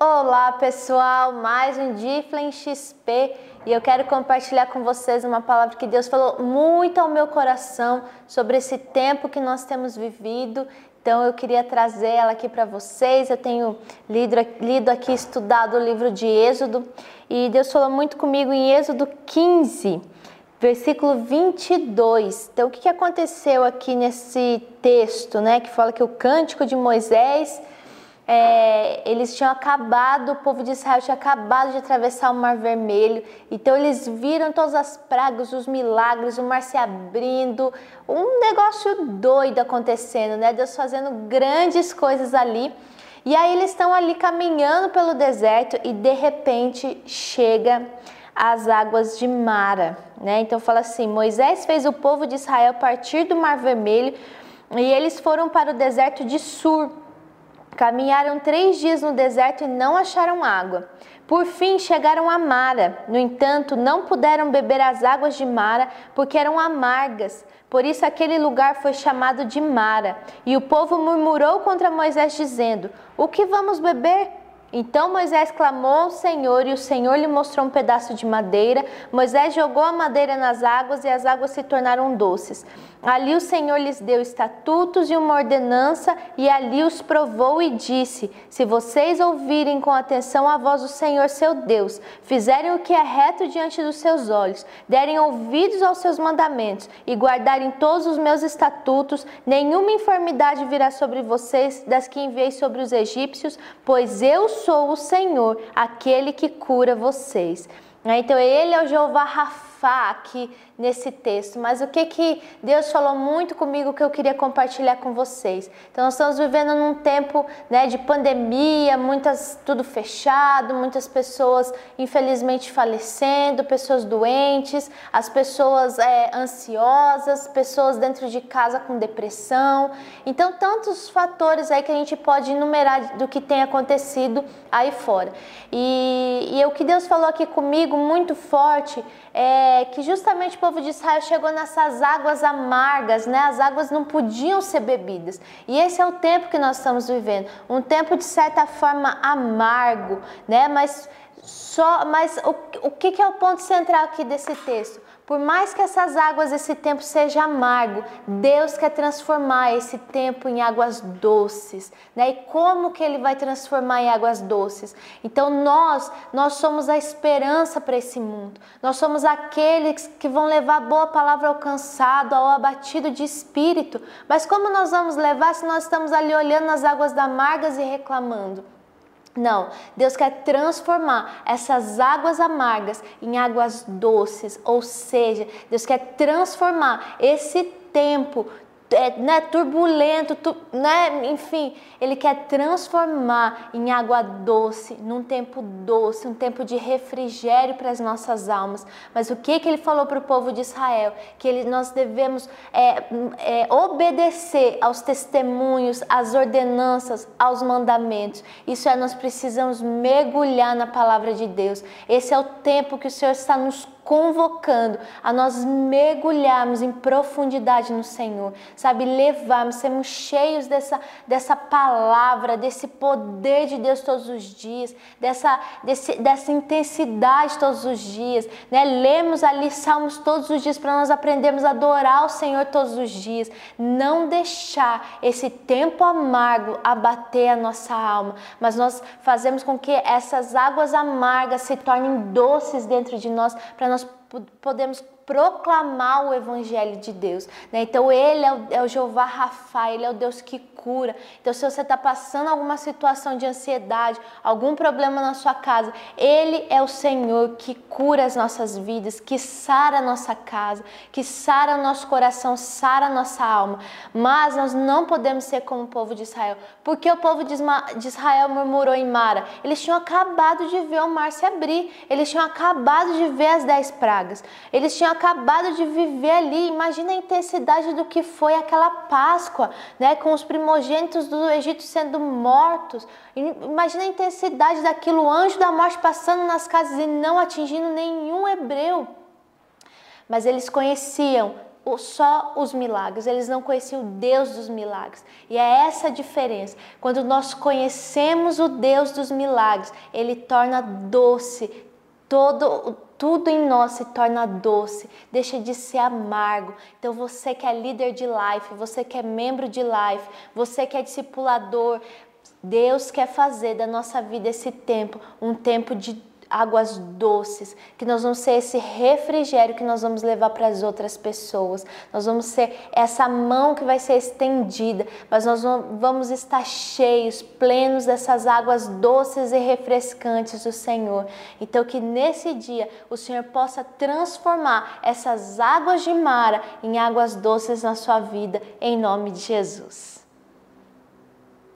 Olá pessoal, mais um Diflen XP e eu quero compartilhar com vocês uma palavra que Deus falou muito ao meu coração sobre esse tempo que nós temos vivido. Então eu queria trazer ela aqui para vocês. Eu tenho lido, lido aqui, estudado o livro de Êxodo e Deus falou muito comigo em Êxodo 15, versículo 22. Então o que aconteceu aqui nesse texto, né? Que fala que o cântico de Moisés é, eles tinham acabado, o povo de Israel tinha acabado de atravessar o Mar Vermelho, então eles viram todas as pragas, os milagres, o mar se abrindo, um negócio doido acontecendo, né? Deus fazendo grandes coisas ali. E aí eles estão ali caminhando pelo deserto e de repente chega as águas de Mara, né? Então fala assim: Moisés fez o povo de Israel partir do Mar Vermelho e eles foram para o deserto de Sur. Caminharam três dias no deserto e não acharam água. Por fim chegaram a Mara. No entanto, não puderam beber as águas de Mara porque eram amargas. Por isso aquele lugar foi chamado de Mara. E o povo murmurou contra Moisés, dizendo: O que vamos beber? Então Moisés clamou ao Senhor e o Senhor lhe mostrou um pedaço de madeira. Moisés jogou a madeira nas águas e as águas se tornaram doces. Ali o Senhor lhes deu estatutos e uma ordenança, e ali os provou e disse: Se vocês ouvirem com atenção a voz do Senhor seu Deus, fizerem o que é reto diante dos seus olhos, derem ouvidos aos seus mandamentos e guardarem todos os meus estatutos, nenhuma enfermidade virá sobre vocês das que enviei sobre os egípcios, pois eu sou o Senhor, aquele que cura vocês. Então, ele é o Jeová Rafá aqui nesse texto, mas o que que Deus falou muito comigo que eu queria compartilhar com vocês. Então nós estamos vivendo num tempo né, de pandemia, muitas tudo fechado, muitas pessoas infelizmente falecendo, pessoas doentes, as pessoas é, ansiosas, pessoas dentro de casa com depressão. Então tantos fatores aí que a gente pode enumerar do que tem acontecido aí fora. E, e o que Deus falou aqui comigo muito forte é que justamente o povo de Israel chegou nessas águas amargas, né? As águas não podiam ser bebidas. E esse é o tempo que nós estamos vivendo, um tempo de certa forma amargo, né? Mas só, mas o, o que, que é o ponto central aqui desse texto? Por mais que essas águas, esse tempo seja amargo, Deus quer transformar esse tempo em águas doces, né? E como que ele vai transformar em águas doces? Então nós, nós somos a esperança para esse mundo. Nós somos aqueles que vão levar boa palavra ao cansado, ao abatido de espírito. Mas como nós vamos levar se nós estamos ali olhando as águas amargas e reclamando? Não, Deus quer transformar essas águas amargas em águas doces, ou seja, Deus quer transformar esse tempo é, né, turbulento, tu, né, enfim, ele quer transformar em água doce, num tempo doce, um tempo de refrigério para as nossas almas. Mas o que, que ele falou para o povo de Israel? Que ele, nós devemos é, é, obedecer aos testemunhos, às ordenanças, aos mandamentos. Isso é, nós precisamos mergulhar na palavra de Deus. Esse é o tempo que o Senhor está nos convocando a nós mergulharmos em profundidade no Senhor, sabe? Levarmos, sermos cheios dessa, dessa palavra, desse poder de Deus todos os dias, dessa, desse, dessa intensidade todos os dias, né? Lemos ali salmos todos os dias para nós aprendermos a adorar o Senhor todos os dias, não deixar esse tempo amargo abater a nossa alma, mas nós fazemos com que essas águas amargas se tornem doces dentro de nós para nós podemos proclamar o Evangelho de Deus. Né? Então, Ele é o, é o Jeová Rafa, Ele é o Deus que cura. Então, se você está passando alguma situação de ansiedade, algum problema na sua casa, Ele é o Senhor que cura as nossas vidas, que sara a nossa casa, que sara o nosso coração, sara a nossa alma. Mas nós não podemos ser como o povo de Israel. Porque o povo de Israel murmurou em Mara? Eles tinham acabado de ver o mar se abrir, eles tinham acabado de ver as dez pragas, eles tinham acabado de viver ali. Imagina a intensidade do que foi aquela Páscoa, né, com os primogênitos do Egito sendo mortos. Imagina a intensidade daquilo, o anjo da morte passando nas casas e não atingindo nenhum hebreu. Mas eles conheciam só os milagres, eles não conheciam o Deus dos milagres. E é essa a diferença. Quando nós conhecemos o Deus dos milagres, ele torna doce todo tudo em nós se torna doce, deixa de ser amargo. Então você que é líder de life, você que é membro de life, você que é discipulador, Deus quer fazer da nossa vida esse tempo um tempo de águas doces, que nós vamos ser esse refrigério que nós vamos levar para as outras pessoas. Nós vamos ser essa mão que vai ser estendida, mas nós vamos estar cheios, plenos dessas águas doces e refrescantes do Senhor. Então que nesse dia o Senhor possa transformar essas águas de Mara em águas doces na sua vida, em nome de Jesus.